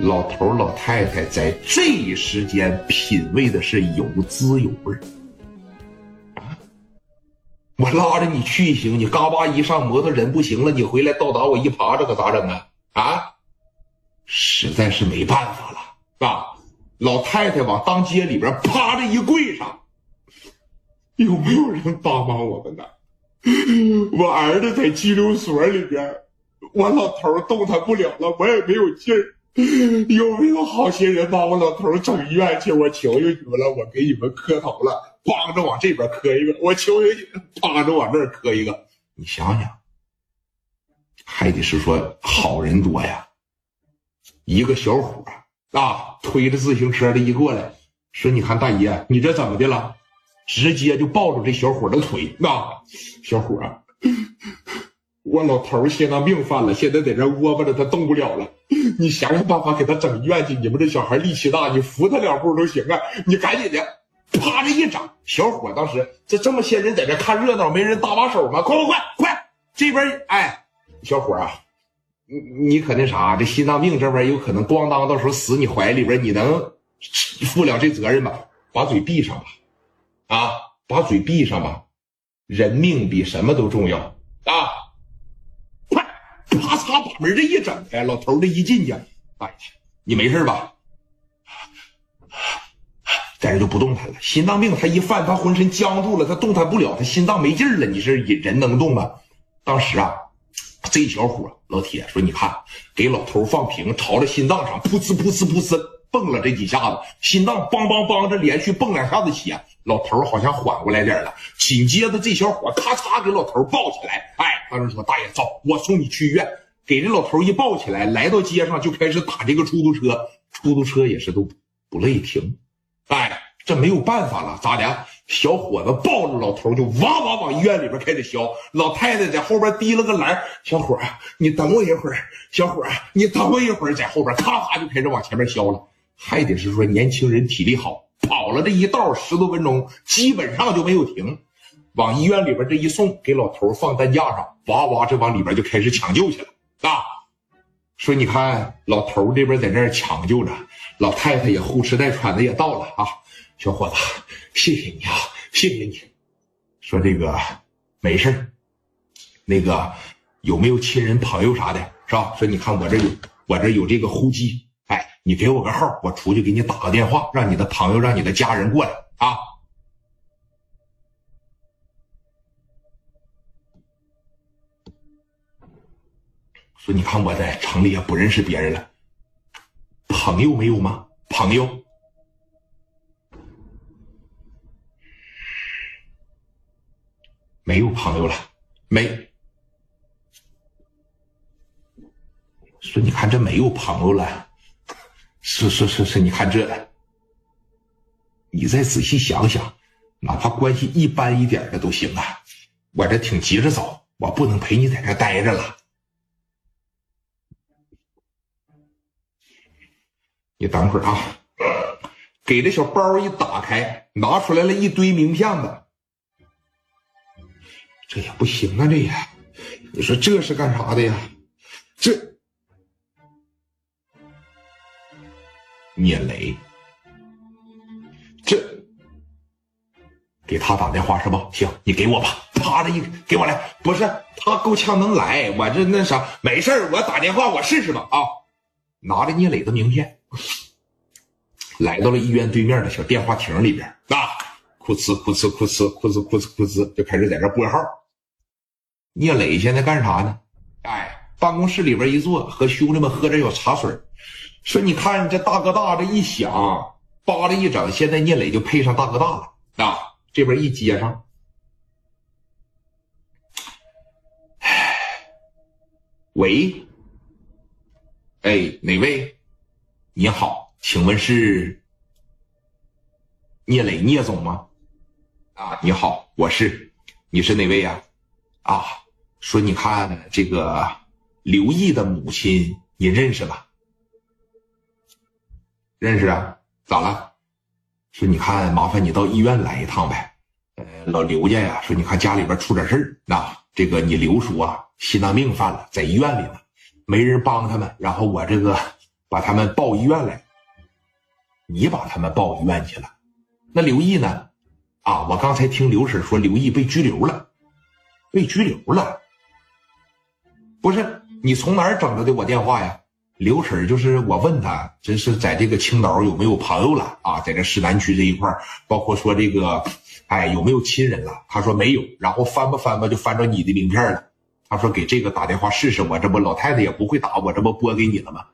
老头老太太在这一时间品味的是有滋有味啊！我拉着你去行，你嘎巴一上摩托，人不行了，你回来倒打我一耙，这可咋整啊？啊！实在是没办法了啊！老太太往当街里边趴着一跪上，有没有人帮帮我们呢？我儿子在拘留所里边，我老头动弹不了了，我也没有劲儿。有没有好心人把我老头整医院去？我求求你们了，我给你们磕头了，帮着往这边磕一个。我求求你们，帮着往这儿磕一个。你想想，还得是说好人多呀。一个小伙啊，推着自行车的一过来，说：“你看大爷，你这怎么的了？”直接就抱住这小伙的腿。那小伙，我老头心脏病犯了，现在在这窝巴着，他动不了了。你想想办法给他整医院去。你们这小孩力气大，你扶他两步都行啊！你赶紧的，啪着一掌。小伙当时这这么些人在这看热闹，没人搭把手吗？快快快快！这边哎，小伙啊，你你可那啥，这心脏病这边有可能咣当到时候死你怀里边，你能负了这责任吗？把嘴闭上吧，啊，把嘴闭上吧，人命比什么都重要啊！门这一整开，老头这一进去，大爷，你没事吧？在这就不动弹了。心脏病他一犯，他浑身僵住了，他动弹不了，他心脏没劲了。你是人能动吗？当时啊，这小伙老铁说：“你看，给老头放平，朝着心脏上噗呲噗呲噗呲蹦了这几下子，心脏梆梆梆这连续蹦两下子血，老头好像缓过来点了。紧接着这小伙咔嚓给老头抱起来，哎。”当时说：“大爷，走，我送你去医院。”给这老头一抱起来，来到街上就开始打这个出租车。出租车也是都不乐意停。哎，这没有办法了，咋的？小伙子抱着老头就哇哇往医院里边开始削。老太太在后边提了个篮小伙儿，你等我一会儿。小伙儿，你等我一会儿，在后边咔咔就开始往前面削了。还得是说年轻人体力好，跑了这一道十多分钟，基本上就没有停。往医院里边这一送，给老头放担架上，哇哇这往里边就开始抢救去了啊！说你看老头这边在那儿抢救着，老太太也呼哧带喘的也到了啊！小伙子，谢谢你啊，谢谢你。说这个没事那个有没有亲人朋友啥的，是吧？说你看我这有我这有这个呼机，哎，你给我个号，我出去给你打个电话，让你的朋友让你的家人过来啊。说你看我在城里也不认识别人了，朋友没有吗？朋友没有朋友了，没。说你看这没有朋友了，是是是是，你看这，你再仔细想想，哪怕关系一般一点的都行啊。我这挺急着走，我不能陪你在这待着了。你等会儿啊，给这小包一打开，拿出来了一堆名片子，这也不行啊，这也，你说这是干啥的呀？这聂磊，这给他打电话是吧？行，你给我吧，啪的一给我来，不是他够呛能来，我这那啥没事我打电话我试试吧啊，拿着聂磊的名片。来到了医院对面的小电话亭里边，啊，哭呲哭呲哭呲哭呲哭呲哭呲，就开始在这拨号。聂磊现在干啥呢？哎，办公室里边一坐，和兄弟们喝着小茶水，说：“你看这大哥大这一响，叭的一整，现在聂磊就配上大哥大了。啊，这边一接上，喂，哎，哪位？你好。”请问是聂磊聂总吗？啊，你好，我是，你是哪位呀？啊，说你看这个刘毅的母亲，你认识吧？认识啊，咋了？说你看，麻烦你到医院来一趟呗。呃，老刘家呀，说你看家里边出点事儿，那这个你刘叔啊，心脏病犯了，在医院里呢，没人帮他们，然后我这个。把他们抱医院来。你把他们抱医院去了，那刘毅呢？啊，我刚才听刘婶说刘毅被拘留了，被拘留了。不是你从哪儿整着的我电话呀？刘婶就是我问他，这是在这个青岛有没有朋友了啊？在这市南区这一块包括说这个，哎，有没有亲人了？他说没有，然后翻吧翻吧就翻着你的名片了。他说给这个打电话试试，我这不老太太也不会打，我这不拨给你了吗？